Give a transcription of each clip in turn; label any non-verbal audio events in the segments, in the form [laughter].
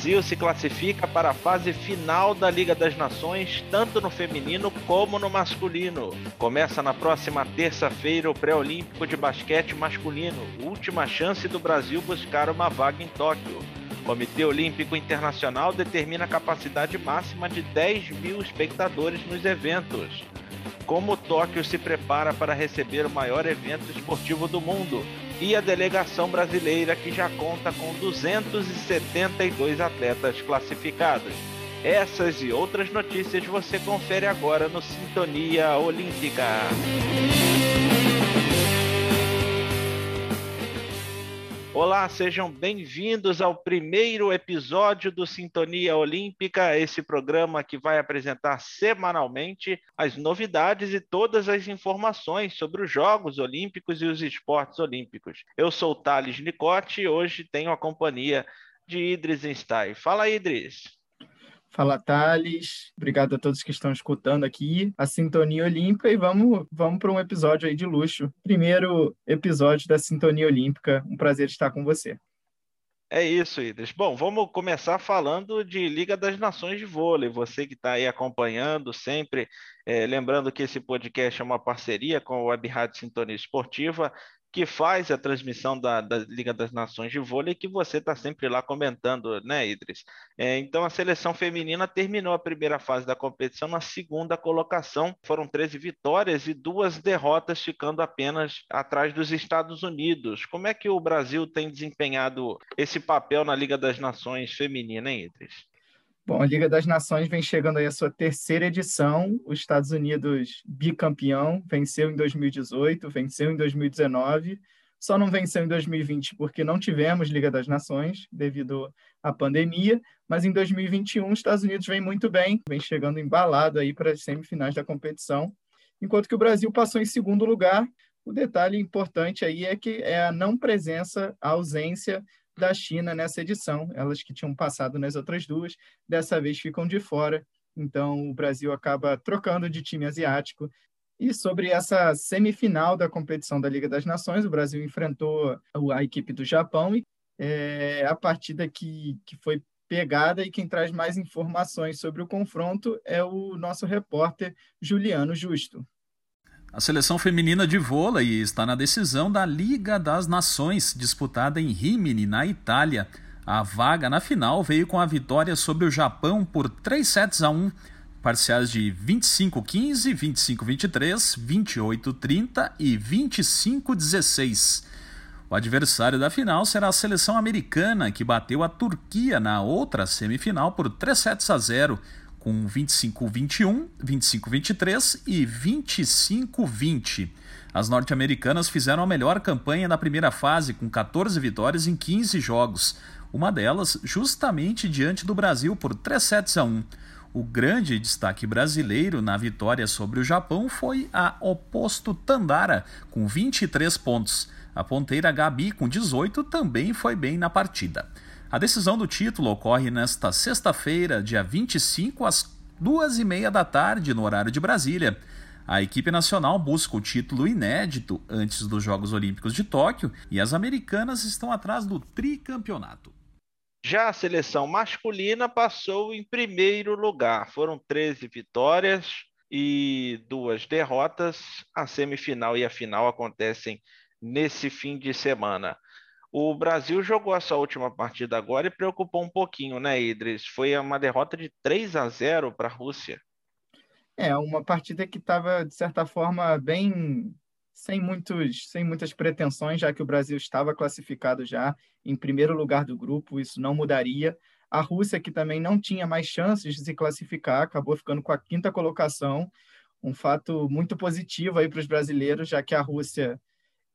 Brasil se classifica para a fase final da Liga das Nações, tanto no feminino como no masculino. Começa na próxima terça-feira o pré-olímpico de basquete masculino, última chance do Brasil buscar uma vaga em Tóquio. O Comitê Olímpico Internacional determina a capacidade máxima de 10 mil espectadores nos eventos. Como Tóquio se prepara para receber o maior evento esportivo do mundo, e a delegação brasileira que já conta com 272 atletas classificados. Essas e outras notícias você confere agora no Sintonia Olímpica. Olá, sejam bem-vindos ao primeiro episódio do Sintonia Olímpica, esse programa que vai apresentar semanalmente as novidades e todas as informações sobre os Jogos Olímpicos e os esportes olímpicos. Eu sou Thales Nicote e hoje tenho a companhia de Idris Stein. Fala, Idris. Fala, Thales. Obrigado a todos que estão escutando aqui a Sintonia Olímpica e vamos, vamos para um episódio aí de luxo. Primeiro episódio da Sintonia Olímpica. Um prazer estar com você. É isso, Idris. Bom, vamos começar falando de Liga das Nações de Vôlei. Você que está aí acompanhando sempre, é, lembrando que esse podcast é uma parceria com a Web Rádio Sintonia Esportiva que faz a transmissão da, da, Liga das Nações de Vôlei, que você está sempre lá comentando, né, Idris? É, então, a seleção feminina terminou a primeira fase da competição na segunda colocação. Foram 13 vitórias e duas derrotas, ficando apenas atrás dos Estados Unidos. Como é que o Brasil tem desempenhado esse papel na Liga das Nações feminina, hein, Idris? Bom, a Liga das Nações vem chegando aí a sua terceira edição. Os Estados Unidos bicampeão, venceu em 2018, venceu em 2019, só não venceu em 2020 porque não tivemos Liga das Nações devido à pandemia, mas em 2021 os Estados Unidos vem muito bem, vem chegando embalado aí para as semifinais da competição, enquanto que o Brasil passou em segundo lugar. O detalhe importante aí é que é a não presença, a ausência da China nessa edição. Elas que tinham passado nas outras duas, dessa vez ficam de fora. Então, o Brasil acaba trocando de time asiático. E sobre essa semifinal da competição da Liga das Nações, o Brasil enfrentou a equipe do Japão e é a partida que, que foi pegada e quem traz mais informações sobre o confronto é o nosso repórter Juliano Justo. A seleção feminina de vôlei está na decisão da Liga das Nações, disputada em Rimini, na Itália. A vaga na final veio com a vitória sobre o Japão por 3 sets a 1, parciais de 25-15, 25-23, 28-30 e 25-16. O adversário da final será a seleção americana, que bateu a Turquia na outra semifinal por 3 sets a 0, com 25-21, 25-23 e 25-20. As norte-americanas fizeram a melhor campanha na primeira fase, com 14 vitórias em 15 jogos, uma delas justamente diante do Brasil por 3 sets a 1. O grande destaque brasileiro na vitória sobre o Japão foi a oposto Tandara, com 23 pontos. A ponteira Gabi, com 18, também foi bem na partida. A decisão do título ocorre nesta sexta-feira, dia 25, às duas e meia da tarde, no horário de Brasília. A equipe nacional busca o título inédito antes dos Jogos Olímpicos de Tóquio e as americanas estão atrás do tricampeonato. Já a seleção masculina passou em primeiro lugar. Foram 13 vitórias e duas derrotas. A semifinal e a final acontecem nesse fim de semana. O Brasil jogou a sua última partida agora e preocupou um pouquinho, né, Idris? Foi uma derrota de 3 a 0 para a Rússia. É, uma partida que estava, de certa forma, bem sem, muitos, sem muitas pretensões, já que o Brasil estava classificado já em primeiro lugar do grupo, isso não mudaria. A Rússia, que também não tinha mais chances de se classificar, acabou ficando com a quinta colocação, um fato muito positivo aí para os brasileiros, já que a Rússia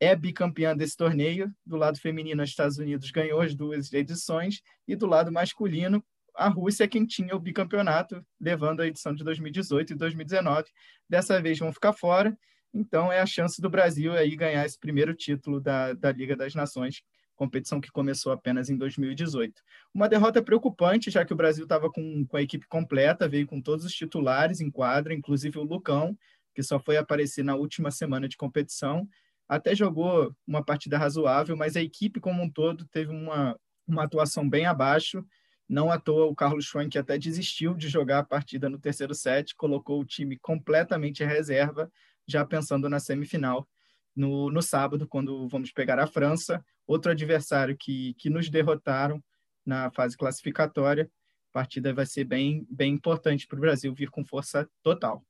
é bicampeã desse torneio. Do lado feminino, os Estados Unidos ganhou as duas edições, e do lado masculino, a Rússia é quem tinha o bicampeonato, levando a edição de 2018 e 2019. Dessa vez vão ficar fora, então é a chance do Brasil aí ganhar esse primeiro título da, da Liga das Nações, competição que começou apenas em 2018. Uma derrota preocupante, já que o Brasil estava com, com a equipe completa, veio com todos os titulares em quadra, inclusive o Lucão, que só foi aparecer na última semana de competição, até jogou uma partida razoável, mas a equipe como um todo teve uma, uma atuação bem abaixo Não à toa, o Carlos Schwank até desistiu de jogar a partida no terceiro set, colocou o time completamente em reserva, já pensando na semifinal no, no sábado, quando vamos pegar a França, outro adversário que, que nos derrotaram na fase classificatória. A partida vai ser bem, bem importante para o Brasil vir com força total.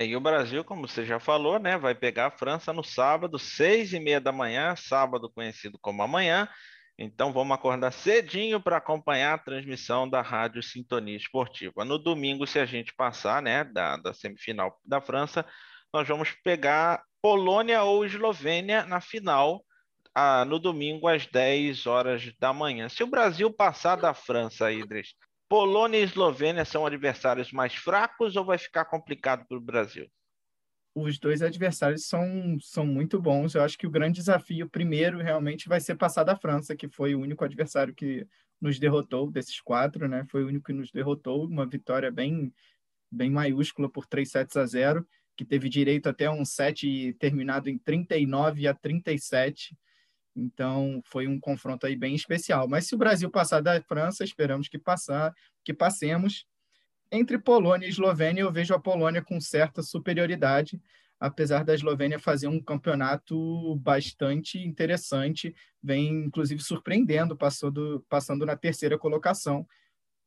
É, e o Brasil, como você já falou, né, vai pegar a França no sábado, seis e meia da manhã, sábado conhecido como amanhã. Então vamos acordar cedinho para acompanhar a transmissão da Rádio Sintonia Esportiva. No domingo, se a gente passar, né, da, da semifinal da França, nós vamos pegar Polônia ou Eslovênia na final ah, no domingo às 10 horas da manhã. Se o Brasil passar da França, Idris, Polônia e Eslovênia são adversários mais fracos ou vai ficar complicado para o Brasil? Os dois adversários são, são muito bons. Eu acho que o grande desafio, primeiro, realmente vai ser passar da França, que foi o único adversário que nos derrotou desses quatro, né? Foi o único que nos derrotou, uma vitória bem, bem maiúscula por 3 sets a 0 que teve direito até um set terminado em 39 a 37. Então foi um confronto aí bem especial. Mas se o Brasil passar da França, esperamos que passar, que passemos. Entre Polônia e Eslovênia, eu vejo a Polônia com certa superioridade, apesar da Eslovênia fazer um campeonato bastante interessante, vem inclusive surpreendendo, passando, passando na terceira colocação.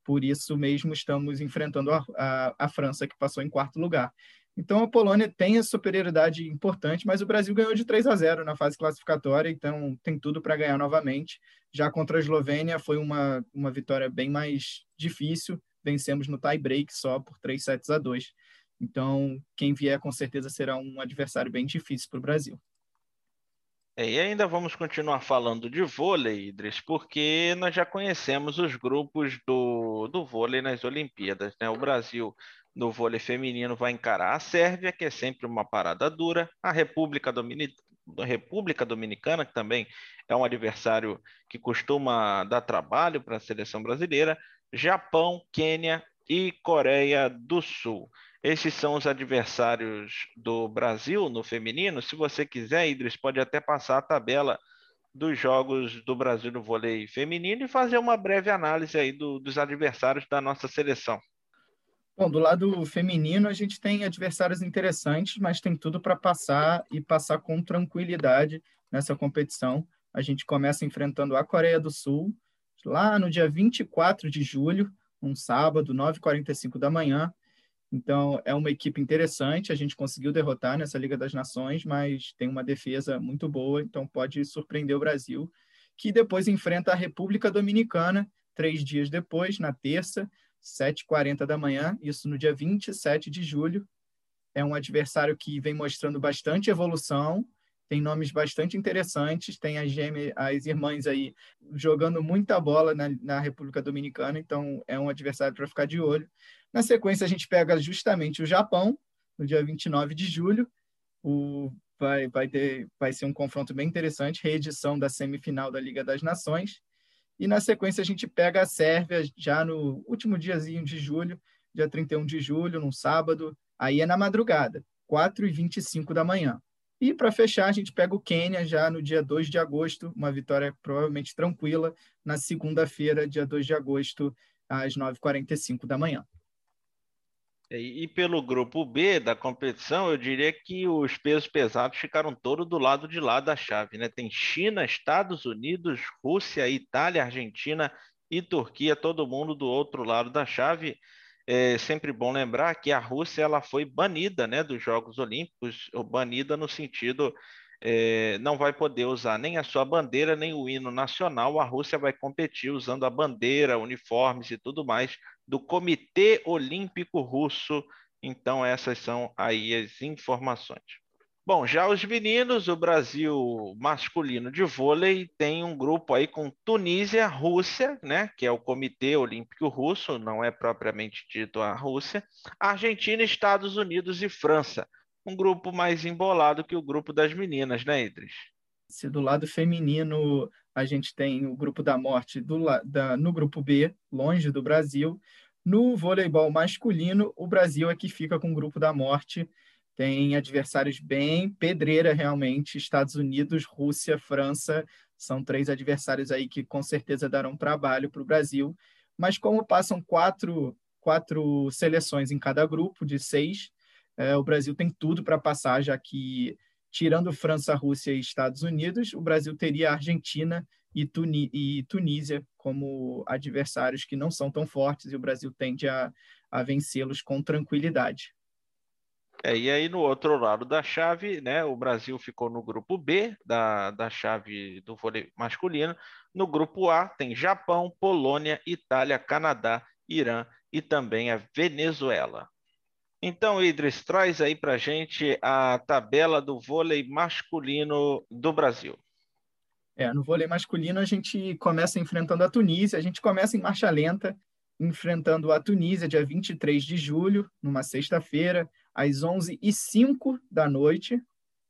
Por isso mesmo estamos enfrentando a, a, a França, que passou em quarto lugar. Então a Polônia tem a superioridade importante, mas o Brasil ganhou de 3 a 0 na fase classificatória, então tem tudo para ganhar novamente. Já contra a Eslovênia foi uma, uma vitória bem mais difícil, vencemos no tie break só por 3 sets a 2. Então, quem vier com certeza será um adversário bem difícil para o Brasil. É, e ainda vamos continuar falando de vôlei, Idris, porque nós já conhecemos os grupos do, do vôlei nas Olimpíadas. Né? O Brasil no vôlei feminino vai encarar a Sérvia, que é sempre uma parada dura, a República. República Dominicana, que também é um adversário que costuma dar trabalho para a seleção brasileira, Japão, Quênia e Coreia do Sul. Esses são os adversários do Brasil no feminino. Se você quiser, Idris, pode até passar a tabela dos jogos do Brasil no vôlei feminino e fazer uma breve análise aí do, dos adversários da nossa seleção. Bom, do lado feminino, a gente tem adversários interessantes, mas tem tudo para passar e passar com tranquilidade nessa competição. A gente começa enfrentando a Coreia do Sul, lá no dia 24 de julho, um sábado, 9h45 da manhã. Então, é uma equipe interessante. A gente conseguiu derrotar nessa Liga das Nações, mas tem uma defesa muito boa, então pode surpreender o Brasil, que depois enfrenta a República Dominicana, três dias depois, na terça, 7h40 da manhã, isso no dia 27 de julho. É um adversário que vem mostrando bastante evolução, tem nomes bastante interessantes, tem as, gêmeas, as irmãs aí jogando muita bola na, na República Dominicana, então é um adversário para ficar de olho. Na sequência, a gente pega justamente o Japão, no dia 29 de julho. O, vai, vai, ter, vai ser um confronto bem interessante, reedição da semifinal da Liga das Nações. E na sequência a gente pega a Sérvia já no último diazinho de julho, dia 31 de julho, num sábado, aí é na madrugada, 4 e 25 da manhã. E para fechar, a gente pega o Quênia já no dia 2 de agosto, uma vitória provavelmente tranquila, na segunda-feira, dia 2 de agosto, às 9h45 da manhã. É, e pelo grupo B da competição, eu diria que os pesos pesados ficaram todos do lado de lá da chave. Né? Tem China, Estados Unidos, Rússia, Itália, Argentina e Turquia, todo mundo do outro lado da chave. É sempre bom lembrar que a Rússia ela foi banida né, dos Jogos Olímpicos, banida no sentido é, não vai poder usar nem a sua bandeira, nem o hino nacional. A Rússia vai competir usando a bandeira, uniformes e tudo mais do Comitê Olímpico Russo. Então, essas são aí as informações. Bom, já os meninos, o Brasil masculino de vôlei tem um grupo aí com Tunísia, Rússia, né, que é o Comitê Olímpico Russo, não é propriamente dito a Rússia, Argentina, Estados Unidos e França um grupo mais embolado que o grupo das meninas, né, Idris? Se do lado feminino a gente tem o grupo da morte do, da, no grupo B, longe do Brasil, no voleibol masculino, o Brasil é que fica com o grupo da morte. Tem adversários bem pedreira, realmente. Estados Unidos, Rússia, França. São três adversários aí que com certeza darão trabalho para o Brasil. mas como passam quatro, quatro seleções em cada grupo de seis, é, o Brasil tem tudo para passar, já que, tirando França, Rússia e Estados Unidos, o Brasil teria Argentina e, Tuni e Tunísia como adversários que não são tão fortes e o Brasil tende a, a vencê-los com tranquilidade. É, e aí no outro lado da chave, né, o Brasil ficou no grupo B da, da chave do vôlei masculino. No grupo A tem Japão, Polônia, Itália, Canadá, Irã e também a Venezuela. Então, Idris, traz aí para gente a tabela do vôlei masculino do Brasil. É, no vôlei masculino a gente começa enfrentando a Tunísia, a gente começa em marcha lenta, enfrentando a Tunísia dia 23 de julho, numa sexta-feira, às 11h05 da noite.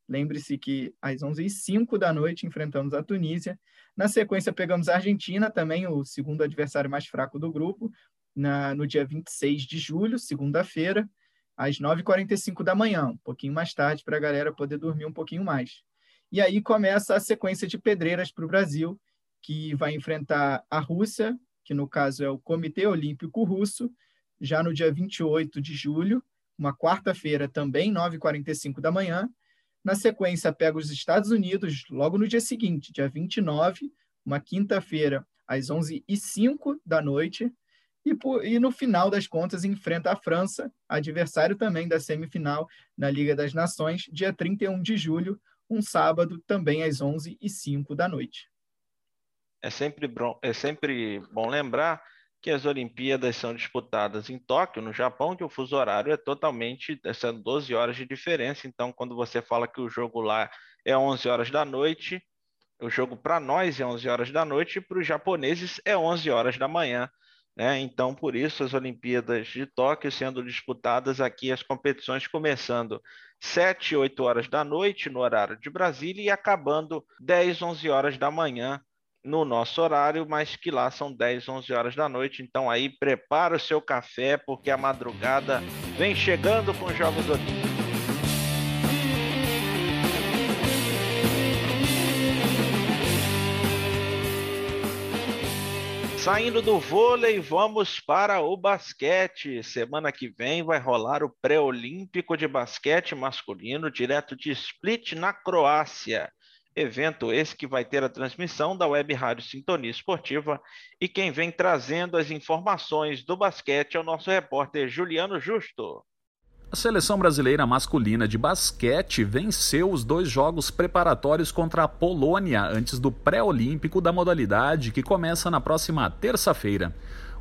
Lembre-se que às 11h05 da noite enfrentamos a Tunísia. Na sequência, pegamos a Argentina, também o segundo adversário mais fraco do grupo, na, no dia 26 de julho, segunda-feira, às 9h45 da manhã, um pouquinho mais tarde, para a galera poder dormir um pouquinho mais. E aí começa a sequência de pedreiras para o Brasil, que vai enfrentar a Rússia, que no caso é o Comitê Olímpico Russo, já no dia 28 de julho, uma quarta-feira também, 9h45 da manhã. Na sequência, pega os Estados Unidos logo no dia seguinte, dia 29, uma quinta-feira, às 11h05 da noite. E, por, e, no final das contas enfrenta a França, adversário também da semifinal na Liga das Nações, dia 31 de julho, um sábado, também às 11h05 da noite. É sempre, bom, é sempre bom lembrar que as Olimpíadas são disputadas em Tóquio, no Japão, que o fuso horário é totalmente, são 12 horas de diferença. Então, quando você fala que o jogo lá é 11 horas da noite, o jogo para nós é 11 horas da noite para os japoneses é 11 horas da manhã. Né? Então, por isso, as Olimpíadas de Tóquio sendo disputadas aqui, as competições começando 7, 8 horas da noite no horário de Brasília e acabando 10, 11 horas da manhã no nosso horário, mas que lá são 10, 11 horas da noite. Então aí prepara o seu café, porque a madrugada vem chegando com os Jogos Olímpicos. Saindo do vôlei, vamos para o basquete. Semana que vem vai rolar o pré-olímpico de basquete masculino direto de Split, na Croácia. Evento esse que vai ter a transmissão da Web Rádio Sintonia Esportiva e quem vem trazendo as informações do basquete é o nosso repórter Juliano Justo. A seleção brasileira masculina de basquete venceu os dois jogos preparatórios contra a Polônia antes do pré-olímpico da modalidade, que começa na próxima terça-feira.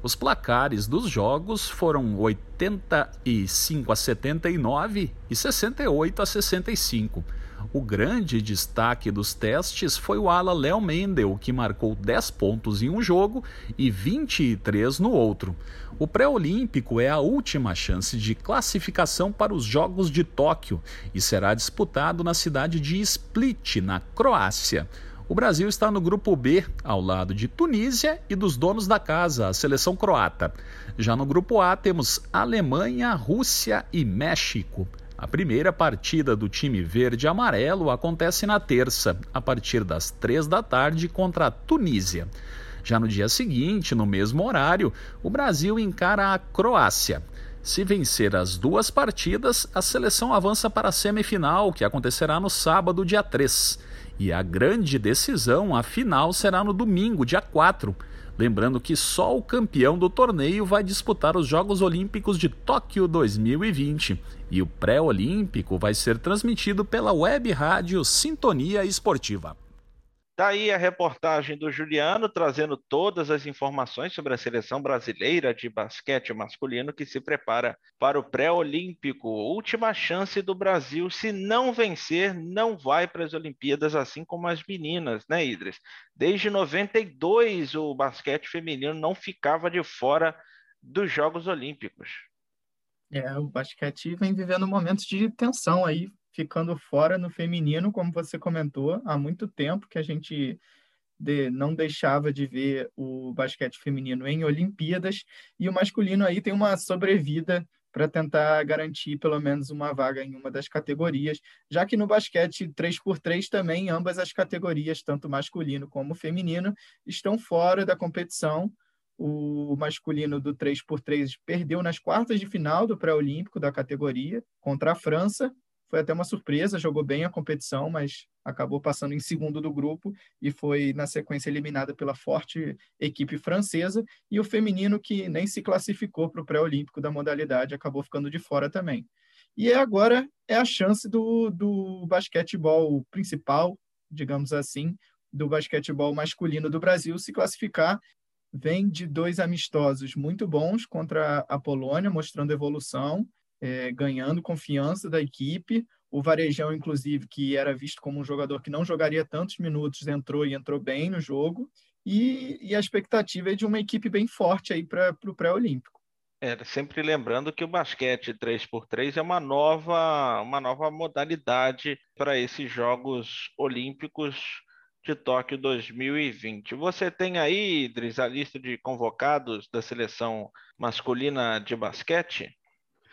Os placares dos jogos foram 85 a 79 e 68 a 65. O grande destaque dos testes foi o ala Léo Mendel, que marcou 10 pontos em um jogo e 23 no outro. O pré-olímpico é a última chance de classificação para os Jogos de Tóquio e será disputado na cidade de Split, na Croácia. O Brasil está no grupo B, ao lado de Tunísia e dos donos da casa, a seleção croata. Já no grupo A temos Alemanha, Rússia e México. A primeira partida do time verde amarelo acontece na terça, a partir das três da tarde, contra a Tunísia. Já no dia seguinte, no mesmo horário, o Brasil encara a Croácia. Se vencer as duas partidas, a seleção avança para a semifinal, que acontecerá no sábado, dia 3. E a grande decisão, a final, será no domingo, dia 4. Lembrando que só o campeão do torneio vai disputar os Jogos Olímpicos de Tóquio 2020 e o pré-olímpico vai ser transmitido pela web rádio Sintonia Esportiva. Daí tá a reportagem do Juliano trazendo todas as informações sobre a seleção brasileira de basquete masculino que se prepara para o pré-olímpico. Última chance do Brasil, se não vencer, não vai para as Olimpíadas, assim como as meninas, né, Idris? Desde 92 o basquete feminino não ficava de fora dos Jogos Olímpicos. É, o basquete vem vivendo momentos de tensão aí, ficando fora no feminino, como você comentou, há muito tempo que a gente de, não deixava de ver o basquete feminino em Olimpíadas, e o masculino aí tem uma sobrevida para tentar garantir pelo menos uma vaga em uma das categorias, já que no basquete 3x3 também ambas as categorias, tanto masculino como feminino, estão fora da competição. o masculino do 3x3 perdeu nas quartas de final do pré-olímpico da categoria contra a França. Foi até uma surpresa, jogou bem a competição, mas acabou passando em segundo do grupo e foi, na sequência, eliminada pela forte equipe francesa. E o feminino, que nem se classificou para o pré-olímpico da modalidade, acabou ficando de fora também. E agora é a chance do, do basquetebol principal, digamos assim, do basquetebol masculino do Brasil se classificar. Vem de dois amistosos muito bons contra a Polônia, mostrando evolução, é, ganhando confiança da equipe. O Varejão, inclusive, que era visto como um jogador que não jogaria tantos minutos, entrou e entrou bem no jogo. E, e a expectativa é de uma equipe bem forte aí para o pré-olímpico. É, sempre lembrando que o basquete 3x3 é uma nova, uma nova modalidade para esses Jogos Olímpicos de Tóquio 2020. Você tem aí, Idris, a lista de convocados da seleção masculina de basquete?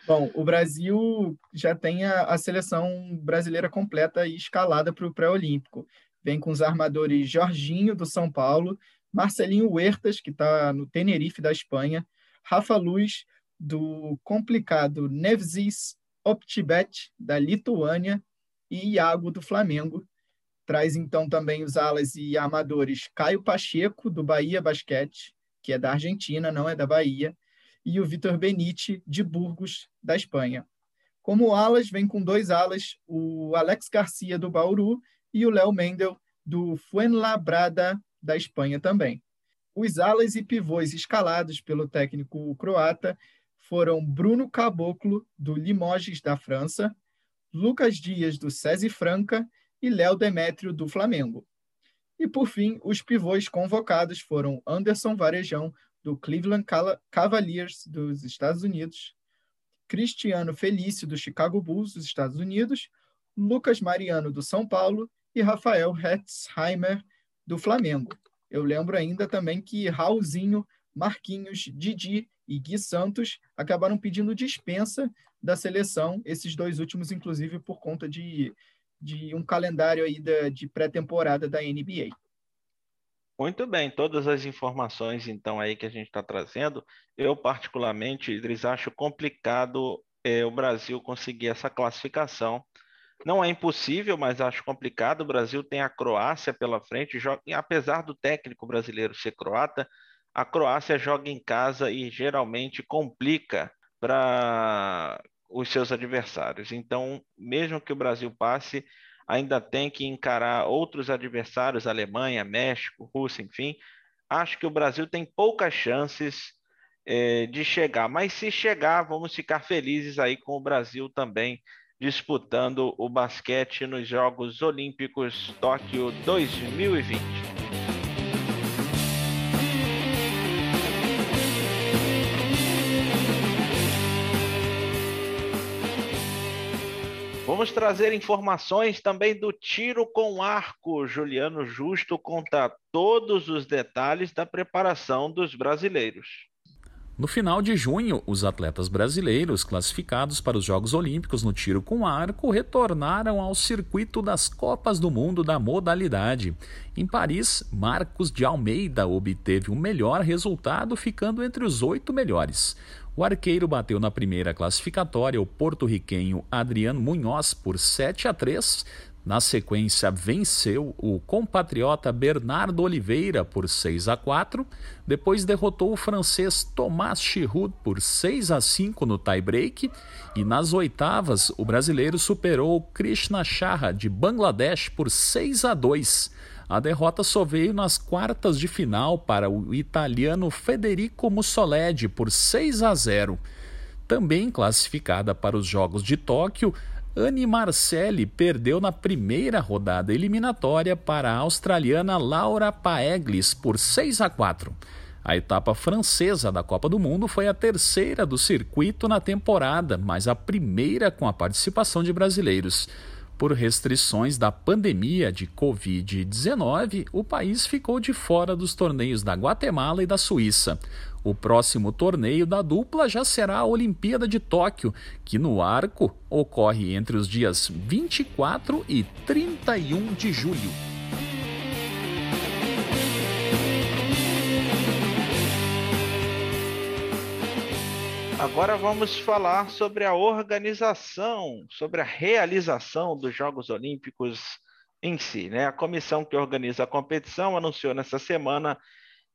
Bom, o Brasil já tem a, a seleção brasileira completa e escalada para o pré-olímpico. Vem com os armadores Jorginho, do São Paulo, Marcelinho Huertas, que está no Tenerife, da Espanha, Rafa Luz, do complicado Nevzis Optibet, da Lituânia, e Iago, do Flamengo. Traz então também os alas e armadores Caio Pacheco, do Bahia Basquete, que é da Argentina, não é da Bahia, e o Vitor Benite, de Burgos, da Espanha. Como alas, vem com dois alas, o Alex Garcia, do Bauru, e o Léo Mendel, do Fuenlabrada, da Espanha também. Os alas e pivôs escalados pelo técnico croata foram Bruno Caboclo, do Limoges, da França, Lucas Dias, do SESI Franca e Léo Demétrio, do Flamengo. E, por fim, os pivôs convocados foram Anderson Varejão, do Cleveland Cavaliers, dos Estados Unidos, Cristiano Felício, do Chicago Bulls, dos Estados Unidos, Lucas Mariano, do São Paulo e Rafael Hetzheimer, do Flamengo. Eu lembro ainda também que Raulzinho, Marquinhos, Didi e Gui Santos acabaram pedindo dispensa da seleção, esses dois últimos, inclusive, por conta de, de um calendário aí da, de pré-temporada da NBA. Muito bem, todas as informações então aí que a gente está trazendo, eu particularmente, Idris, acho complicado é, o Brasil conseguir essa classificação não é impossível, mas acho complicado. O Brasil tem a Croácia pela frente, joga, apesar do técnico brasileiro ser croata, a Croácia joga em casa e geralmente complica para os seus adversários. Então, mesmo que o Brasil passe, ainda tem que encarar outros adversários, Alemanha, México, Rússia, enfim. Acho que o Brasil tem poucas chances é, de chegar, mas se chegar, vamos ficar felizes aí com o Brasil também disputando o basquete nos Jogos Olímpicos Tóquio 2020. Vamos trazer informações também do tiro com arco. Juliano Justo conta todos os detalhes da preparação dos brasileiros. No final de junho, os atletas brasileiros classificados para os Jogos Olímpicos no tiro com arco retornaram ao circuito das Copas do Mundo da modalidade. Em Paris, Marcos de Almeida obteve o melhor resultado, ficando entre os oito melhores. O arqueiro bateu na primeira classificatória o porto-riquenho Adriano Munhoz por 7 a 3, na sequência, venceu o compatriota Bernardo Oliveira por 6 a 4, depois derrotou o francês Thomas Chiroud por 6 a 5 no tie-break. E nas oitavas o brasileiro superou Krishna Shah de Bangladesh por 6 a 2. A derrota só veio nas quartas de final para o italiano Federico Mussoledi por 6 a 0. Também classificada para os Jogos de Tóquio, Anne Marcelli perdeu na primeira rodada eliminatória para a australiana Laura Paeglis por 6 a 4. A etapa francesa da Copa do Mundo foi a terceira do circuito na temporada, mas a primeira com a participação de brasileiros. Por restrições da pandemia de Covid-19, o país ficou de fora dos torneios da Guatemala e da Suíça. O próximo torneio da dupla já será a Olimpíada de Tóquio, que no arco ocorre entre os dias 24 e 31 de julho. Agora vamos falar sobre a organização, sobre a realização dos Jogos Olímpicos em si. Né? A comissão que organiza a competição anunciou nessa semana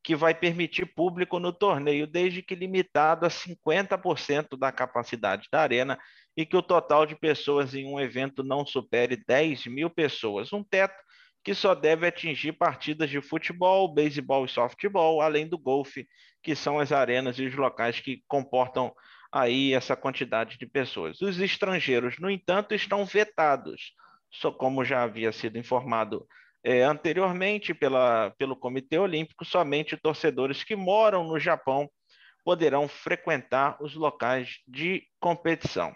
que vai permitir público no torneio, desde que limitado a 50% da capacidade da arena e que o total de pessoas em um evento não supere 10 mil pessoas, um teto que só deve atingir partidas de futebol, beisebol e softball, além do golfe que são as arenas e os locais que comportam aí essa quantidade de pessoas. Os estrangeiros, no entanto, estão vetados, só como já havia sido informado é, anteriormente pela, pelo Comitê Olímpico, somente torcedores que moram no Japão poderão frequentar os locais de competição.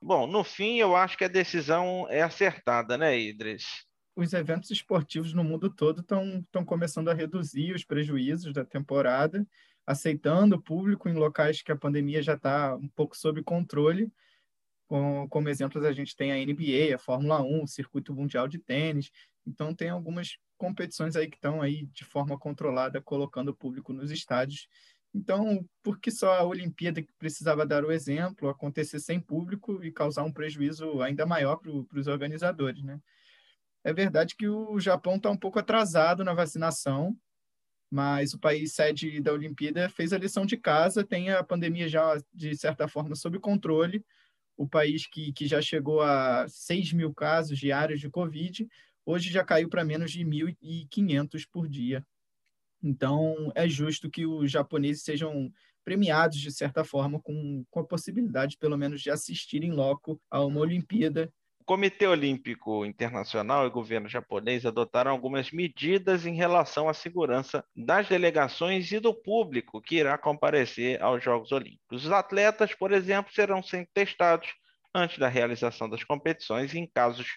Bom, no fim, eu acho que a decisão é acertada, né, Idris? Os eventos esportivos no mundo todo estão começando a reduzir os prejuízos da temporada, aceitando o público em locais que a pandemia já está um pouco sob controle. Com, como exemplos, a gente tem a NBA, a Fórmula 1, o Circuito Mundial de Tênis. Então, tem algumas competições aí que estão aí de forma controlada, colocando o público nos estádios. Então, por que só a Olimpíada, que precisava dar o exemplo, acontecer sem público e causar um prejuízo ainda maior para os organizadores, né? É verdade que o Japão está um pouco atrasado na vacinação, mas o país sede da Olimpíada fez a lição de casa, tem a pandemia já, de certa forma, sob controle. O país que, que já chegou a 6 mil casos diários de Covid, hoje já caiu para menos de 1.500 por dia. Então, é justo que os japoneses sejam premiados, de certa forma, com, com a possibilidade, pelo menos, de assistir em loco a uma Olimpíada Comitê Olímpico Internacional e o governo japonês adotaram algumas medidas em relação à segurança das delegações e do público que irá comparecer aos Jogos Olímpicos. Os atletas, por exemplo, serão sempre testados antes da realização das competições e, em casos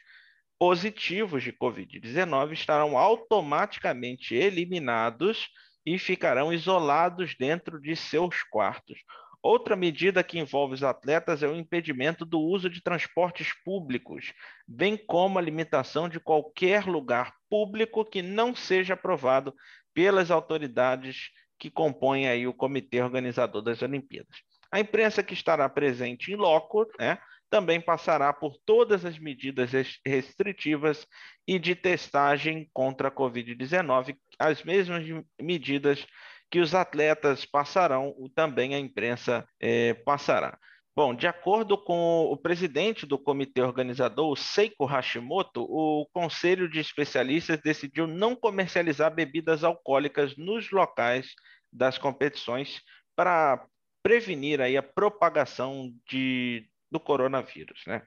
positivos de Covid-19, estarão automaticamente eliminados e ficarão isolados dentro de seus quartos. Outra medida que envolve os atletas é o impedimento do uso de transportes públicos, bem como a limitação de qualquer lugar público que não seja aprovado pelas autoridades que compõem aí o comitê organizador das Olimpíadas. A imprensa que estará presente em loco, né, também passará por todas as medidas restritivas e de testagem contra a Covid-19, as mesmas medidas que os atletas passarão, também a imprensa é, passará. Bom, de acordo com o presidente do comitê organizador, o Seiko Hashimoto, o conselho de especialistas decidiu não comercializar bebidas alcoólicas nos locais das competições para prevenir aí a propagação de, do coronavírus, né?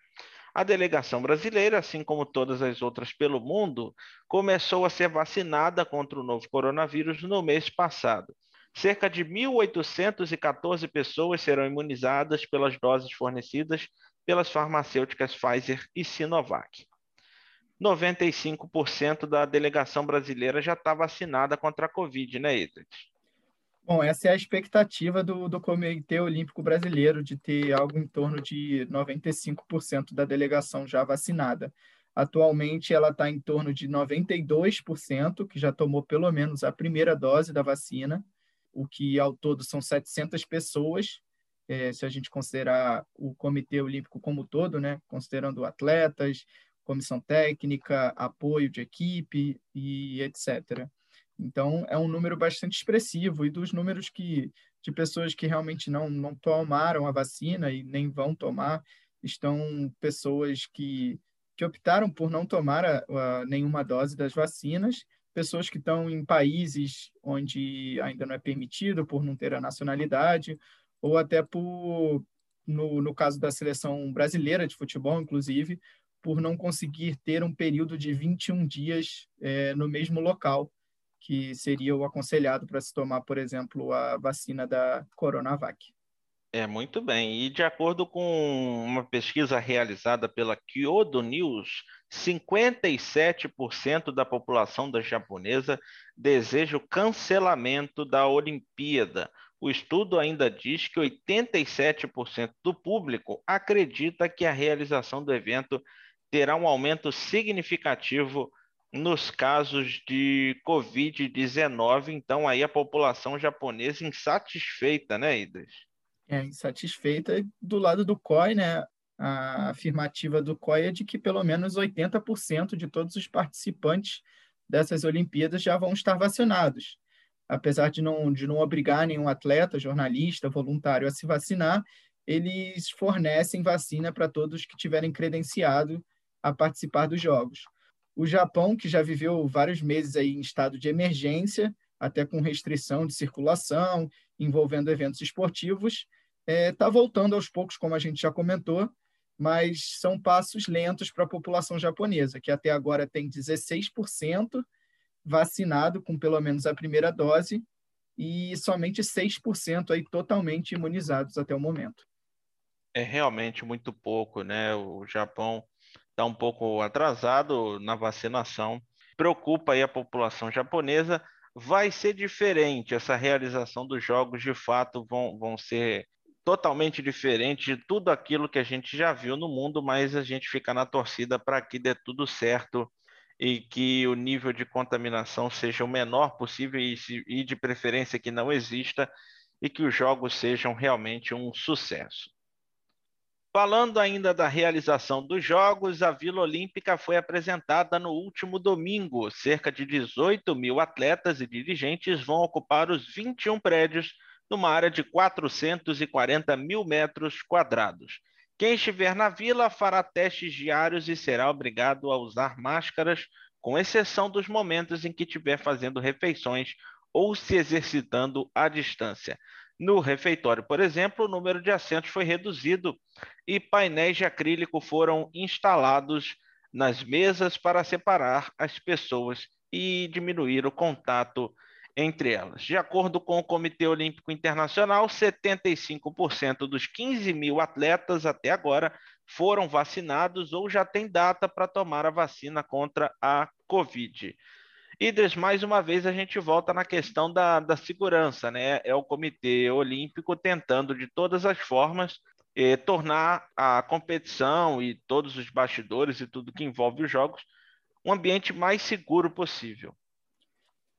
A delegação brasileira, assim como todas as outras pelo mundo, começou a ser vacinada contra o novo coronavírus no mês passado. Cerca de 1.814 pessoas serão imunizadas pelas doses fornecidas pelas farmacêuticas Pfizer e Sinovac. 95% da delegação brasileira já está vacinada contra a Covid, né, Edith? Bom, essa é a expectativa do, do Comitê Olímpico Brasileiro, de ter algo em torno de 95% da delegação já vacinada. Atualmente, ela está em torno de 92%, que já tomou pelo menos a primeira dose da vacina, o que ao todo são 700 pessoas, é, se a gente considerar o Comitê Olímpico como todo, né, considerando atletas, comissão técnica, apoio de equipe e etc. Então, é um número bastante expressivo. E dos números que de pessoas que realmente não, não tomaram a vacina e nem vão tomar, estão pessoas que, que optaram por não tomar a, a, nenhuma dose das vacinas, pessoas que estão em países onde ainda não é permitido por não ter a nacionalidade, ou até por, no, no caso da seleção brasileira de futebol, inclusive, por não conseguir ter um período de 21 dias é, no mesmo local que seria o aconselhado para se tomar, por exemplo, a vacina da Coronavac. É, muito bem. E de acordo com uma pesquisa realizada pela Kyodo News, 57% da população da japonesa deseja o cancelamento da Olimpíada. O estudo ainda diz que 87% do público acredita que a realização do evento terá um aumento significativo nos casos de Covid-19, então aí a população japonesa insatisfeita, né, Idas? É insatisfeita. Do lado do COI, né, a afirmativa do COI é de que pelo menos 80% de todos os participantes dessas Olimpíadas já vão estar vacinados. Apesar de não, de não obrigar nenhum atleta, jornalista, voluntário a se vacinar, eles fornecem vacina para todos que tiverem credenciado a participar dos Jogos. O Japão, que já viveu vários meses aí em estado de emergência, até com restrição de circulação, envolvendo eventos esportivos, está é, tá voltando aos poucos, como a gente já comentou, mas são passos lentos para a população japonesa, que até agora tem 16% vacinado com pelo menos a primeira dose e somente 6% aí totalmente imunizados até o momento. É realmente muito pouco, né? O Japão está um pouco atrasado na vacinação. Preocupa aí a população japonesa. Vai ser diferente essa realização dos jogos, de fato, vão, vão ser totalmente diferente de tudo aquilo que a gente já viu no mundo, mas a gente fica na torcida para que dê tudo certo e que o nível de contaminação seja o menor possível e, e de preferência que não exista e que os jogos sejam realmente um sucesso. Falando ainda da realização dos Jogos, a Vila Olímpica foi apresentada no último domingo. Cerca de 18 mil atletas e dirigentes vão ocupar os 21 prédios numa área de 440 mil metros quadrados. Quem estiver na vila fará testes diários e será obrigado a usar máscaras, com exceção dos momentos em que estiver fazendo refeições ou se exercitando à distância. No refeitório, por exemplo, o número de assentos foi reduzido e painéis de acrílico foram instalados nas mesas para separar as pessoas e diminuir o contato entre elas. De acordo com o Comitê Olímpico Internacional, 75% dos 15 mil atletas até agora foram vacinados ou já têm data para tomar a vacina contra a Covid. Idris, mais uma vez a gente volta na questão da, da segurança, né? É o Comitê Olímpico tentando de todas as formas eh, tornar a competição e todos os bastidores e tudo que envolve os jogos um ambiente mais seguro possível.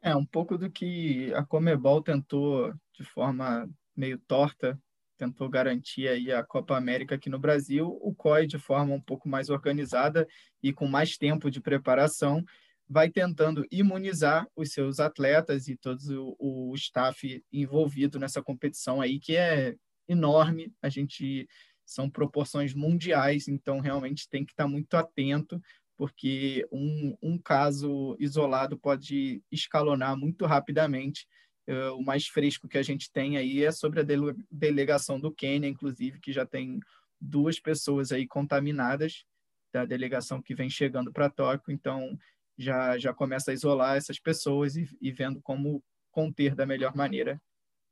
É, um pouco do que a Comebol tentou de forma meio torta, tentou garantir aí a Copa América aqui no Brasil, o COI de forma um pouco mais organizada e com mais tempo de preparação, vai tentando imunizar os seus atletas e todo o, o staff envolvido nessa competição aí, que é enorme, a gente são proporções mundiais, então realmente tem que estar muito atento porque um, um caso isolado pode escalonar muito rapidamente. Uh, o mais fresco que a gente tem aí é sobre a dele delegação do Quênia, inclusive, que já tem duas pessoas aí contaminadas da delegação que vem chegando para Tóquio, então já, já começa a isolar essas pessoas e, e vendo como conter da melhor maneira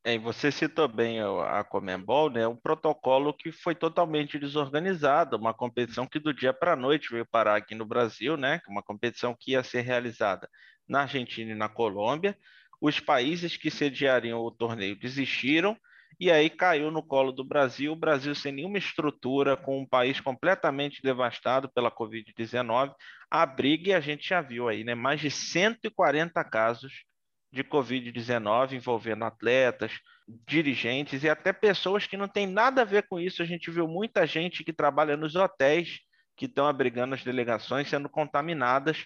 é, você citou bem a Comembol, né? Um protocolo que foi totalmente desorganizado, uma competição que do dia para a noite veio parar aqui no Brasil, né? Uma competição que ia ser realizada na Argentina e na Colômbia. Os países que sediariam o torneio desistiram e aí caiu no colo do Brasil, o Brasil sem nenhuma estrutura, com um país completamente devastado pela Covid-19. A briga, a gente já viu aí, né? Mais de 140 casos de Covid-19 envolvendo atletas, dirigentes e até pessoas que não têm nada a ver com isso. A gente viu muita gente que trabalha nos hotéis que estão abrigando as delegações sendo contaminadas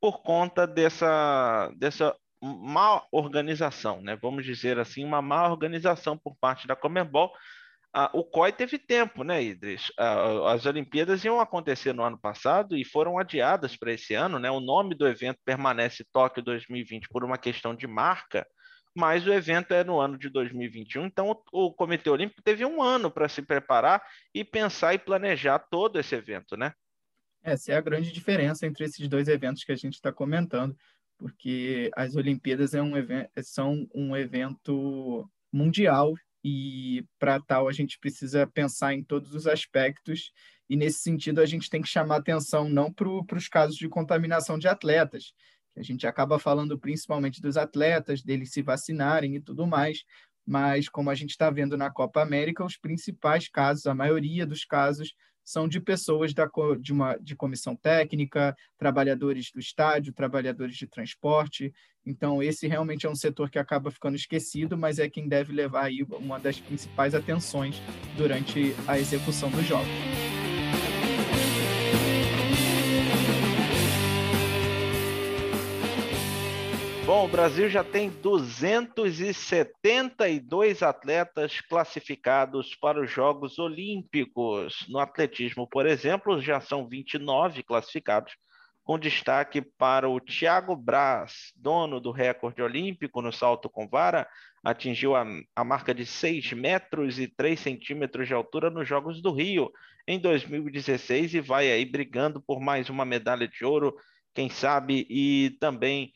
por conta dessa, dessa má organização, né? vamos dizer assim, uma má organização por parte da Comembol, ah, o COI teve tempo, né, Idris? Ah, as Olimpíadas iam acontecer no ano passado e foram adiadas para esse ano, né? O nome do evento permanece Tóquio 2020 por uma questão de marca, mas o evento é no ano de 2021, então o, o Comitê Olímpico teve um ano para se preparar e pensar e planejar todo esse evento, né? Essa é a grande diferença entre esses dois eventos que a gente está comentando, porque as Olimpíadas é um são um evento mundial e para tal a gente precisa pensar em todos os aspectos. E nesse sentido a gente tem que chamar atenção não para os casos de contaminação de atletas, a gente acaba falando principalmente dos atletas, deles se vacinarem e tudo mais, mas como a gente está vendo na Copa América, os principais casos, a maioria dos casos são de pessoas da, de, uma, de comissão técnica, trabalhadores do estádio, trabalhadores de transporte. Então, esse realmente é um setor que acaba ficando esquecido, mas é quem deve levar aí uma das principais atenções durante a execução dos jogos. Bom, o Brasil já tem 272 atletas classificados para os Jogos Olímpicos. No atletismo, por exemplo, já são 29 classificados, com destaque para o Thiago Braz, dono do recorde olímpico no salto com vara, atingiu a, a marca de 6 metros e 3 centímetros de altura nos Jogos do Rio em 2016 e vai aí brigando por mais uma medalha de ouro, quem sabe, e também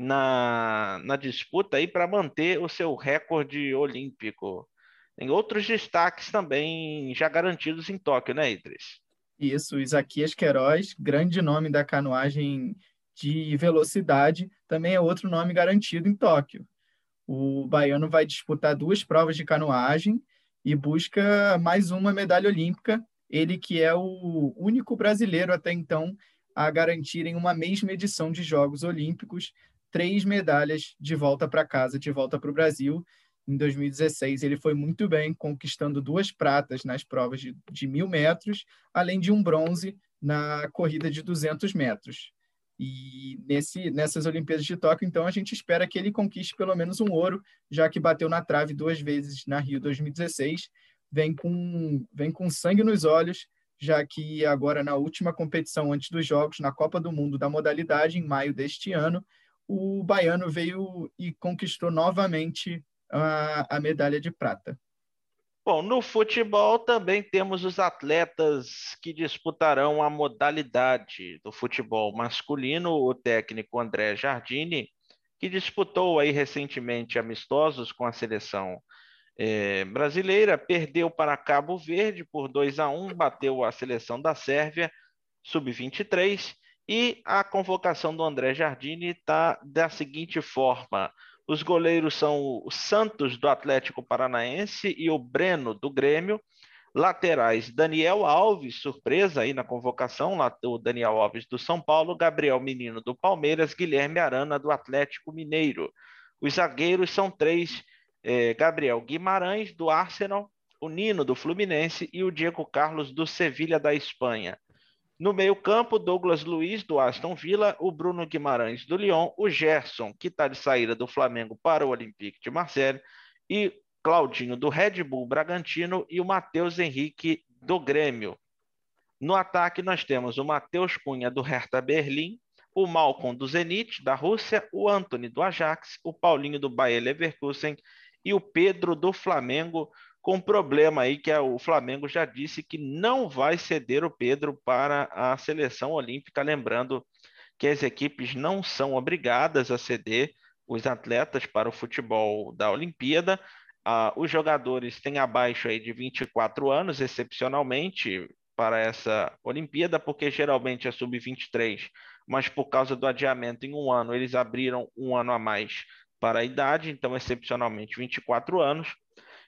na, na disputa aí para manter o seu recorde olímpico. Tem outros destaques também já garantidos em Tóquio, né, Idris? Isso, Isaquias Queiroz, grande nome da canoagem de velocidade, também é outro nome garantido em Tóquio. O baiano vai disputar duas provas de canoagem e busca mais uma medalha olímpica, ele que é o único brasileiro até então a garantirem uma mesma edição de Jogos Olímpicos, três medalhas de volta para casa, de volta para o Brasil. Em 2016, ele foi muito bem, conquistando duas pratas nas provas de, de mil metros, além de um bronze na corrida de 200 metros. E nesse, nessas Olimpíadas de Tóquio, então, a gente espera que ele conquiste pelo menos um ouro, já que bateu na trave duas vezes na Rio 2016. Vem com, vem com sangue nos olhos, já que agora na última competição antes dos Jogos, na Copa do Mundo da modalidade, em maio deste ano, o baiano veio e conquistou novamente a, a medalha de prata. Bom, no futebol também temos os atletas que disputarão a modalidade do futebol masculino, o técnico André Jardini, que disputou aí recentemente amistosos com a seleção é, brasileira, perdeu para Cabo Verde por 2 a 1, bateu a seleção da Sérvia, sub-23, e a convocação do André Jardine está da seguinte forma: os goleiros são o Santos do Atlético Paranaense e o Breno do Grêmio. Laterais, Daniel Alves, surpresa aí na convocação, o Daniel Alves do São Paulo, Gabriel Menino do Palmeiras, Guilherme Arana do Atlético Mineiro. Os zagueiros são três: é, Gabriel Guimarães do Arsenal, o Nino do Fluminense e o Diego Carlos do Sevilha da Espanha. No meio-campo, Douglas Luiz, do Aston Villa, o Bruno Guimarães, do Lyon, o Gerson, que está de saída do Flamengo para o Olympique de Marseille, e Claudinho, do Red Bull Bragantino, e o Matheus Henrique, do Grêmio. No ataque, nós temos o Matheus Cunha, do Hertha Berlim, o Malcolm, do Zenit, da Rússia, o Anthony, do Ajax, o Paulinho, do Bayer Leverkusen e o Pedro, do Flamengo, com um problema aí que o Flamengo já disse que não vai ceder o Pedro para a seleção olímpica, lembrando que as equipes não são obrigadas a ceder os atletas para o futebol da Olimpíada. Ah, os jogadores têm abaixo aí de 24 anos, excepcionalmente, para essa Olimpíada, porque geralmente é sub-23, mas por causa do adiamento em um ano, eles abriram um ano a mais para a idade, então, excepcionalmente, 24 anos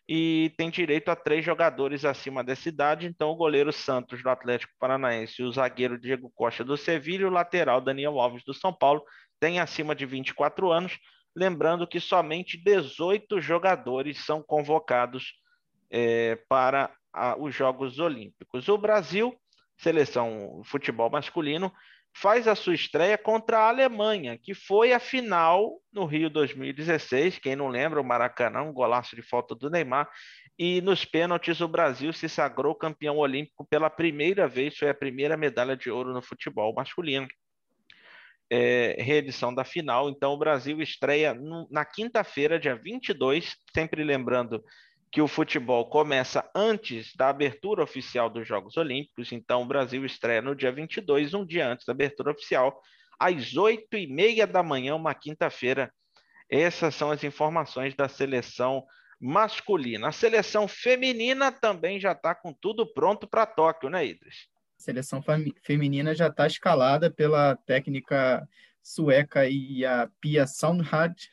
e tem direito a três jogadores acima dessa idade. Então, o goleiro Santos do Atlético Paranaense, o zagueiro Diego Costa do Sevilha o lateral Daniel Alves do São Paulo têm acima de 24 anos. Lembrando que somente 18 jogadores são convocados é, para a, os Jogos Olímpicos. O Brasil, seleção futebol masculino, faz a sua estreia contra a Alemanha, que foi a final no Rio 2016. Quem não lembra, o Maracanã, um golaço de falta do Neymar. E nos pênaltis, o Brasil se sagrou campeão olímpico pela primeira vez, foi a primeira medalha de ouro no futebol masculino. É, reedição da final. Então, o Brasil estreia no, na quinta-feira, dia 22, sempre lembrando que o futebol começa antes da abertura oficial dos Jogos Olímpicos, então o Brasil estreia no dia 22, um dia antes da abertura oficial, às oito e meia da manhã, uma quinta-feira. Essas são as informações da seleção masculina. A seleção feminina também já está com tudo pronto para Tóquio, né, Idris? A seleção feminina já está escalada pela técnica sueca e a Pia Sundhage,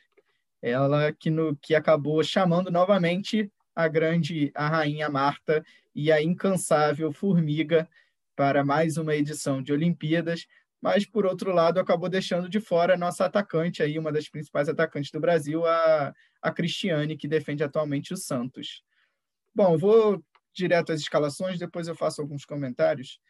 ela que, no, que acabou chamando novamente a grande, a rainha Marta, e a incansável Formiga para mais uma edição de Olimpíadas, mas por outro lado acabou deixando de fora a nossa atacante aí, uma das principais atacantes do Brasil, a, a Cristiane, que defende atualmente o Santos. Bom, vou direto às escalações, depois eu faço alguns comentários.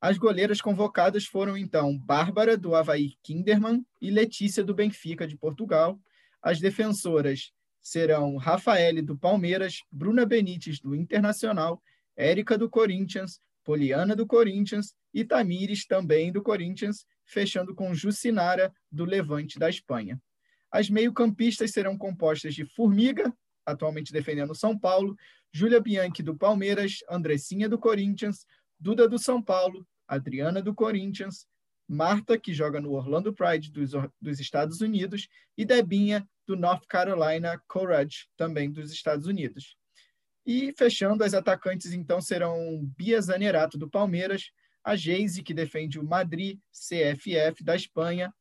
As goleiras convocadas foram então Bárbara do Havaí Kinderman e Letícia do Benfica de Portugal. As defensoras serão Rafaele do Palmeiras, Bruna Benítez do Internacional, Érica do Corinthians, Poliana do Corinthians e Tamires também do Corinthians, fechando com Jucinara do Levante da Espanha. As meio-campistas serão compostas de Formiga, atualmente defendendo São Paulo, Júlia Bianchi do Palmeiras, Andressinha do Corinthians, Duda do São Paulo, Adriana do Corinthians, Marta, que joga no Orlando Pride dos, dos Estados Unidos, e Debinha do North Carolina Courage, também dos Estados Unidos. E fechando, as atacantes então serão Bia Zanerato do Palmeiras, a Geise, que defende o Madrid CFF da Espanha,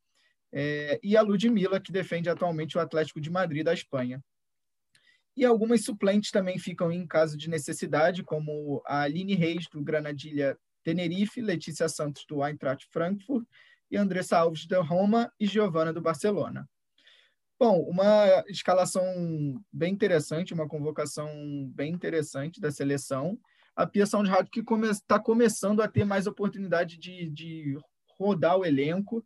é, e a Ludmilla, que defende atualmente o Atlético de Madrid da Espanha. E algumas suplentes também ficam em caso de necessidade, como a Aline Reis, do Granadilha Tenerife, Letícia Santos, do Eintracht Frankfurt, e Andressa Alves, da Roma, e Giovana, do Barcelona. Bom, uma escalação bem interessante, uma convocação bem interessante da seleção. A Pia Soundhouse que está come começando a ter mais oportunidade de, de rodar o elenco.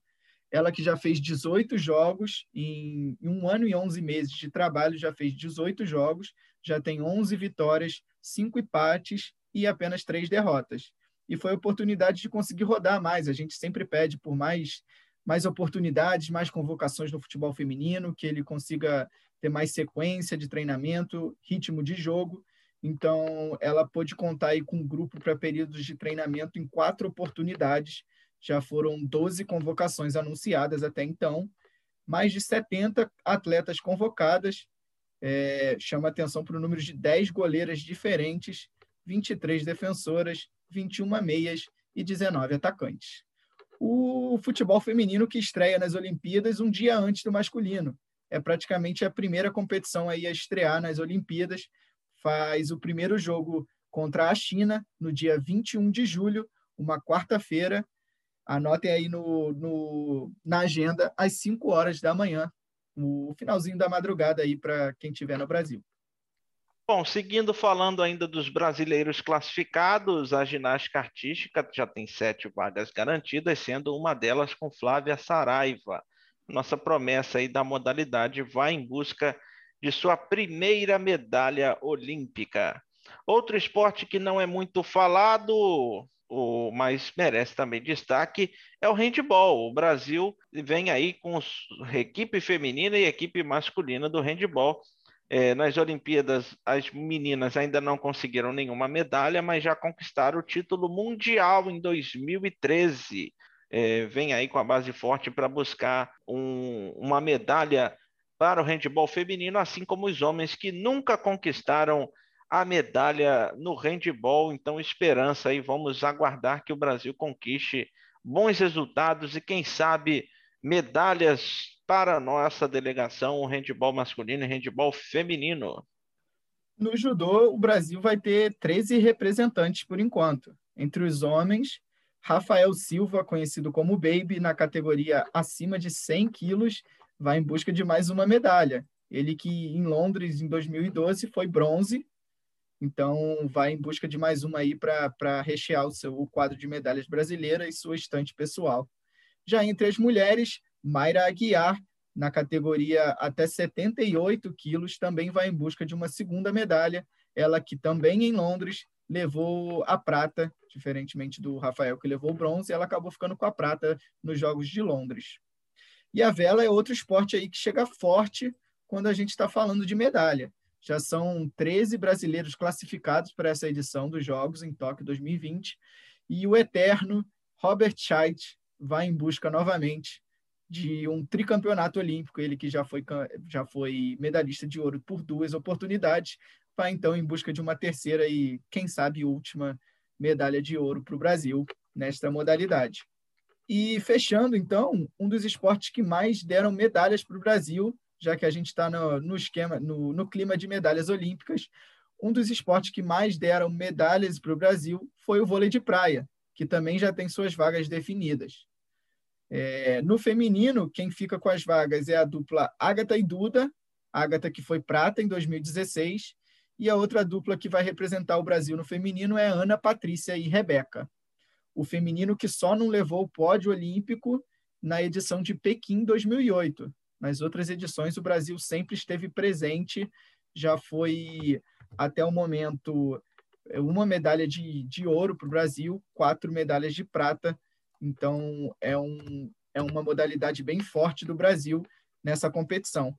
Ela que já fez 18 jogos em, em, um ano e 11 meses de trabalho, já fez 18 jogos, já tem 11 vitórias, 5 empates e apenas 3 derrotas. E foi oportunidade de conseguir rodar mais. A gente sempre pede por mais mais oportunidades, mais convocações no futebol feminino, que ele consiga ter mais sequência de treinamento, ritmo de jogo. Então, ela pôde contar aí com um grupo para períodos de treinamento em quatro oportunidades. Já foram 12 convocações anunciadas até então, mais de 70 atletas convocadas. É, chama atenção para o número de 10 goleiras diferentes, 23 defensoras, 21 meias e 19 atacantes o futebol feminino que estreia nas Olimpíadas um dia antes do masculino. É praticamente a primeira competição aí a estrear nas Olimpíadas. Faz o primeiro jogo contra a China no dia 21 de julho, uma quarta-feira. Anotem aí no, no, na agenda, às 5 horas da manhã, o finalzinho da madrugada aí para quem estiver no Brasil. Bom, seguindo falando ainda dos brasileiros classificados, a ginástica artística já tem sete vagas garantidas, sendo uma delas com Flávia Saraiva. Nossa promessa aí da modalidade vai em busca de sua primeira medalha olímpica. Outro esporte que não é muito falado, mas merece também destaque, é o handball. O Brasil vem aí com equipe feminina e equipe masculina do handball é, nas Olimpíadas, as meninas ainda não conseguiram nenhuma medalha, mas já conquistaram o título mundial em 2013. É, vem aí com a base forte para buscar um, uma medalha para o handebol feminino, assim como os homens que nunca conquistaram a medalha no handebol. Então, esperança aí, vamos aguardar que o Brasil conquiste bons resultados e, quem sabe, medalhas para nossa delegação, o handebol masculino e handebol feminino? No judô, o Brasil vai ter 13 representantes por enquanto. Entre os homens, Rafael Silva, conhecido como Baby, na categoria acima de 100 quilos, vai em busca de mais uma medalha. Ele que em Londres, em 2012, foi bronze, então vai em busca de mais uma aí para rechear o seu o quadro de medalhas brasileiras e sua estante pessoal. Já entre as mulheres, Mayra Aguiar, na categoria até 78 quilos, também vai em busca de uma segunda medalha. Ela que também em Londres levou a prata, diferentemente do Rafael que levou o bronze, ela acabou ficando com a prata nos Jogos de Londres. E a vela é outro esporte aí que chega forte quando a gente está falando de medalha. Já são 13 brasileiros classificados para essa edição dos Jogos em Tóquio 2020 e o eterno Robert Scheidt vai em busca novamente de um tricampeonato olímpico, ele que já foi, já foi medalhista de ouro por duas oportunidades, vai então em busca de uma terceira e, quem sabe, última medalha de ouro para o Brasil nesta modalidade. E fechando, então, um dos esportes que mais deram medalhas para o Brasil, já que a gente está no, no, esquema, no, no clima de medalhas olímpicas, um dos esportes que mais deram medalhas para o Brasil foi o vôlei de praia, que também já tem suas vagas definidas. É, no feminino, quem fica com as vagas é a dupla Agatha e Duda, Agatha que foi prata em 2016, e a outra dupla que vai representar o Brasil no feminino é Ana Patrícia e Rebeca. O feminino que só não levou o pódio olímpico na edição de Pequim 2008. Nas outras edições, o Brasil sempre esteve presente, já foi até o momento uma medalha de, de ouro para o Brasil, quatro medalhas de prata. Então, é, um, é uma modalidade bem forte do Brasil nessa competição.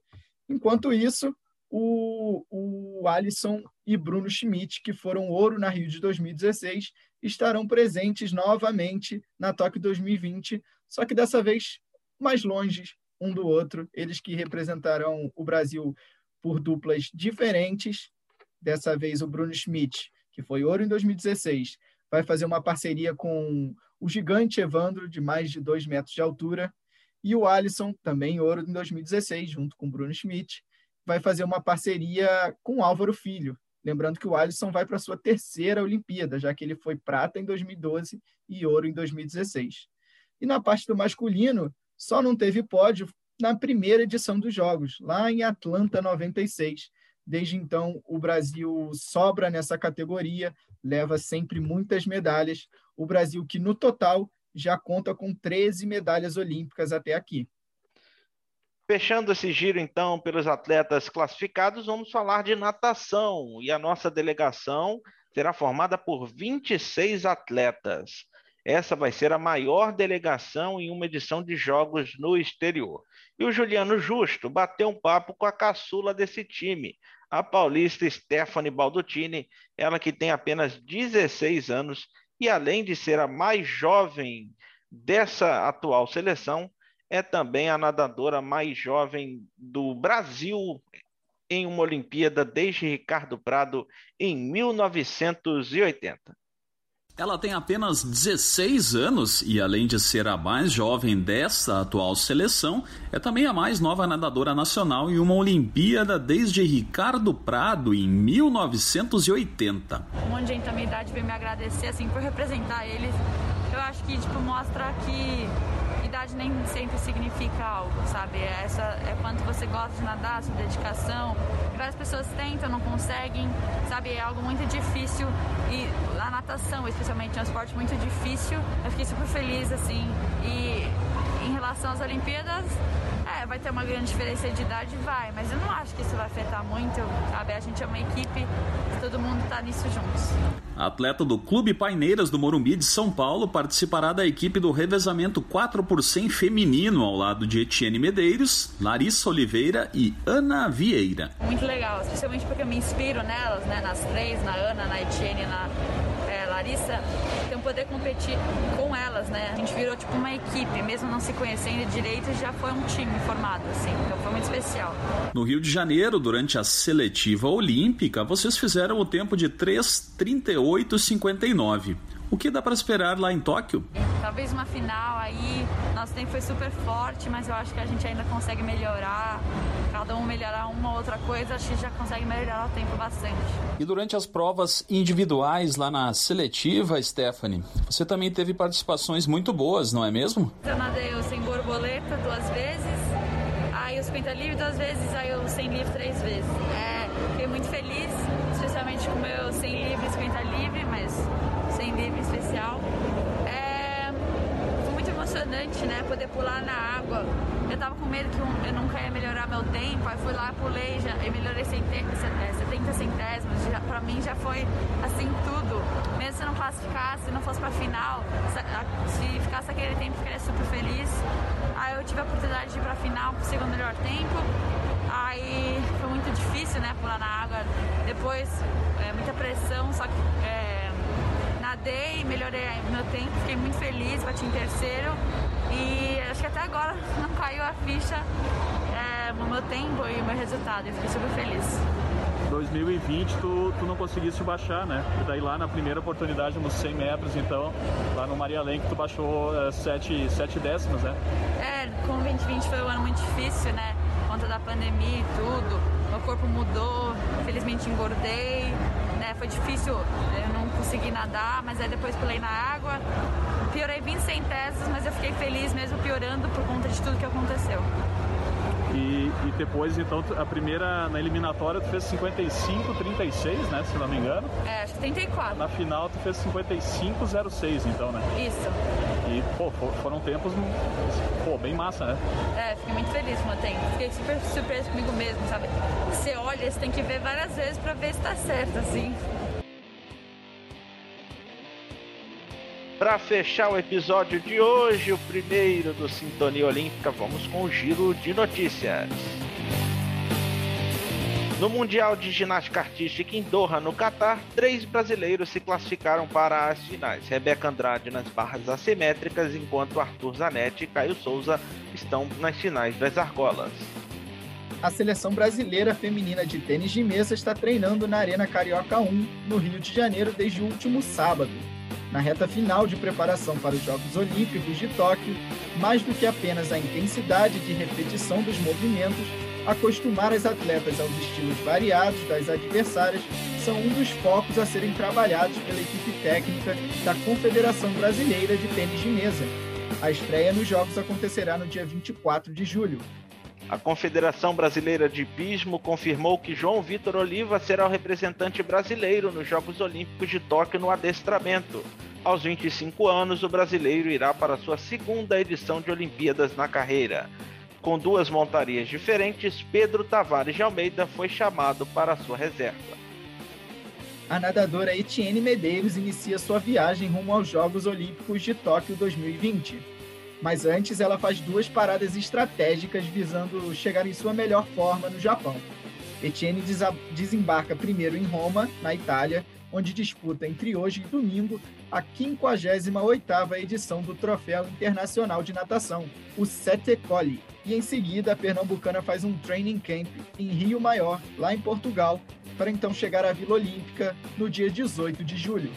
Enquanto isso, o, o Alisson e Bruno Schmidt, que foram ouro na Rio de 2016, estarão presentes novamente na Tóquio 2020, só que dessa vez mais longe um do outro. Eles que representarão o Brasil por duplas diferentes. Dessa vez, o Bruno Schmidt, que foi ouro em 2016, vai fazer uma parceria com o gigante Evandro, de mais de dois metros de altura, e o Alisson, também ouro em 2016, junto com o Bruno Schmidt, vai fazer uma parceria com o Álvaro Filho. Lembrando que o Alisson vai para sua terceira Olimpíada, já que ele foi prata em 2012 e ouro em 2016. E na parte do masculino, só não teve pódio na primeira edição dos Jogos, lá em Atlanta 96. Desde então, o Brasil sobra nessa categoria, leva sempre muitas medalhas. O Brasil, que no total já conta com 13 medalhas olímpicas até aqui. Fechando esse giro, então, pelos atletas classificados, vamos falar de natação. E a nossa delegação será formada por 26 atletas. Essa vai ser a maior delegação em uma edição de jogos no exterior. E o Juliano Justo bateu um papo com a caçula desse time, a paulista Stephanie Baldutini, ela que tem apenas 16 anos e, além de ser a mais jovem dessa atual seleção, é também a nadadora mais jovem do Brasil em uma Olimpíada desde Ricardo Prado em 1980. Ela tem apenas 16 anos e, além de ser a mais jovem dessa atual seleção, é também a mais nova nadadora nacional em uma Olimpíada desde Ricardo Prado em 1980. Um monte de gente da minha idade veio me agradecer assim por representar eles. Eu acho que tipo mostra que idade nem sempre significa algo, sabe? É essa é quanto você gosta de nadar, sua dedicação. Várias pessoas tentam, não conseguem, sabe? É algo muito difícil e a natação, especialmente, é um esporte muito difícil. Eu fiquei super feliz, assim, e relação às Olimpíadas, é, vai ter uma grande diferença de idade, vai, mas eu não acho que isso vai afetar muito, sabe? A gente é uma equipe, todo mundo tá nisso juntos. A atleta do Clube Paineiras do Morumbi de São Paulo participará da equipe do revezamento 4 por 100 feminino ao lado de Etienne Medeiros, Larissa Oliveira e Ana Vieira. Muito legal, especialmente porque eu me inspiro nelas, né? Nas três, na Ana, na Etienne, na é, Larissa, então poder competir com elas, né? A gente virou tipo uma equipe, mesmo não se conhecendo direito, já foi um time formado, assim, então foi muito especial. No Rio de Janeiro, durante a seletiva olímpica, vocês fizeram o tempo de 3:38:59. O que dá para esperar lá em Tóquio? Talvez uma final aí. Nosso tempo foi super forte, mas eu acho que a gente ainda consegue melhorar. Cada um melhorar uma outra coisa, acho que já consegue melhorar o tempo bastante. E durante as provas individuais lá na seletiva, Stephanie, você também teve participações muito boas, não é mesmo? Eu nadei o sem borboleta duas vezes, aí o 50 livre duas vezes, aí o sem livre três vezes. É, fiquei muito feliz, especialmente com o meu sem livre e 50 livre, mas especial. É, foi muito emocionante, né? Poder pular na água. Eu tava com medo que eu nunca ia melhorar meu tempo, aí fui lá, pulei já, e melhorei 70, 70 centésimos. Já, pra mim já foi assim tudo. Mesmo se não classificasse, não fosse pra final, se ficasse aquele tempo, eu ficaria super feliz. Aí eu tive a oportunidade de ir pra final pro segundo melhor tempo. Aí foi muito difícil, né, pular na água. Depois, é, muita pressão, só que. É, nadei, melhorei meu tempo, fiquei muito feliz, bati em terceiro e acho que até agora [laughs] não caiu a ficha é, no meu tempo e o meu resultado, eu fiquei super feliz. 2020 tu, tu não conseguiste baixar, né? E daí lá na primeira oportunidade nos 100 metros, então, lá no Maria Lenk tu baixou 7 é, sete décimos, né? É, como 2020 foi um ano muito difícil, né? Por conta da pandemia e tudo, meu corpo mudou, Felizmente engordei, né? Foi difícil, eu não consegui nadar, mas aí depois pulei na água. Piorei 20 centésimos, mas eu fiquei feliz mesmo piorando por conta de tudo que aconteceu. E, e, depois, então, a primeira na eliminatória tu fez 55, 36, né? Se não me engano. É, acho que 34. Na final tu fez 55, 06, então, né? Isso. E, pô, foram tempos, pô, bem massa, né? É, fiquei muito feliz com o tempo. Fiquei super surpreso comigo mesmo, sabe? Olha, você tem que ver várias vezes pra ver se tá certo, assim. Para fechar o episódio de hoje, o primeiro do Sintonia Olímpica, vamos com o giro de notícias. No Mundial de Ginástica Artística em Doha, no Catar, três brasileiros se classificaram para as finais. Rebeca Andrade nas barras assimétricas, enquanto Arthur Zanetti e Caio Souza estão nas finais das argolas. A seleção brasileira feminina de tênis de mesa está treinando na Arena Carioca 1, no Rio de Janeiro, desde o último sábado na reta final de preparação para os Jogos Olímpicos de Tóquio, mais do que apenas a intensidade de repetição dos movimentos, acostumar as atletas aos estilos variados das adversárias são um dos focos a serem trabalhados pela equipe técnica da Confederação Brasileira de Tênis de Mesa. A estreia nos Jogos acontecerá no dia 24 de julho. A Confederação Brasileira de Pismo confirmou que João Vitor Oliva será o representante brasileiro nos Jogos Olímpicos de Tóquio no adestramento. Aos 25 anos, o brasileiro irá para sua segunda edição de Olimpíadas na carreira. Com duas montarias diferentes, Pedro Tavares de Almeida foi chamado para sua reserva. A nadadora Etienne Medeiros inicia sua viagem rumo aos Jogos Olímpicos de Tóquio 2020 mas antes ela faz duas paradas estratégicas visando chegar em sua melhor forma no Japão. Etienne desembarca primeiro em Roma, na Itália, onde disputa entre hoje e domingo a 58ª edição do Troféu Internacional de Natação, o Sete Colli, e em seguida a pernambucana faz um training camp em Rio Maior, lá em Portugal, para então chegar à Vila Olímpica no dia 18 de julho.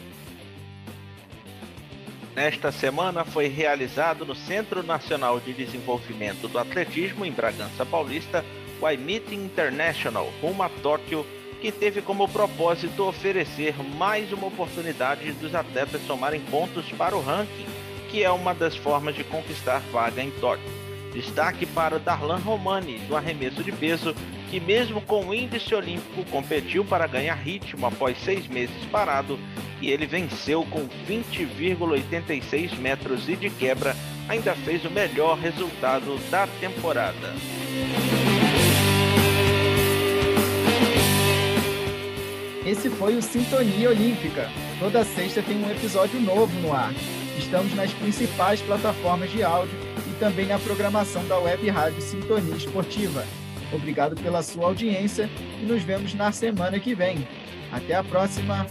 Nesta semana foi realizado no Centro Nacional de Desenvolvimento do Atletismo em Bragança Paulista o iMeeting International rumo a Tóquio, que teve como propósito oferecer mais uma oportunidade dos atletas somarem pontos para o ranking, que é uma das formas de conquistar vaga em Tóquio. Destaque para Darlan Romani, do arremesso de peso, que mesmo com o índice olímpico competiu para ganhar ritmo após seis meses parado e ele venceu com 20,86 metros e de quebra ainda fez o melhor resultado da temporada. Esse foi o Sintonia Olímpica. Toda sexta tem um episódio novo no ar. Estamos nas principais plataformas de áudio também na programação da Web Rádio Sintonia Esportiva. Obrigado pela sua audiência e nos vemos na semana que vem. Até a próxima!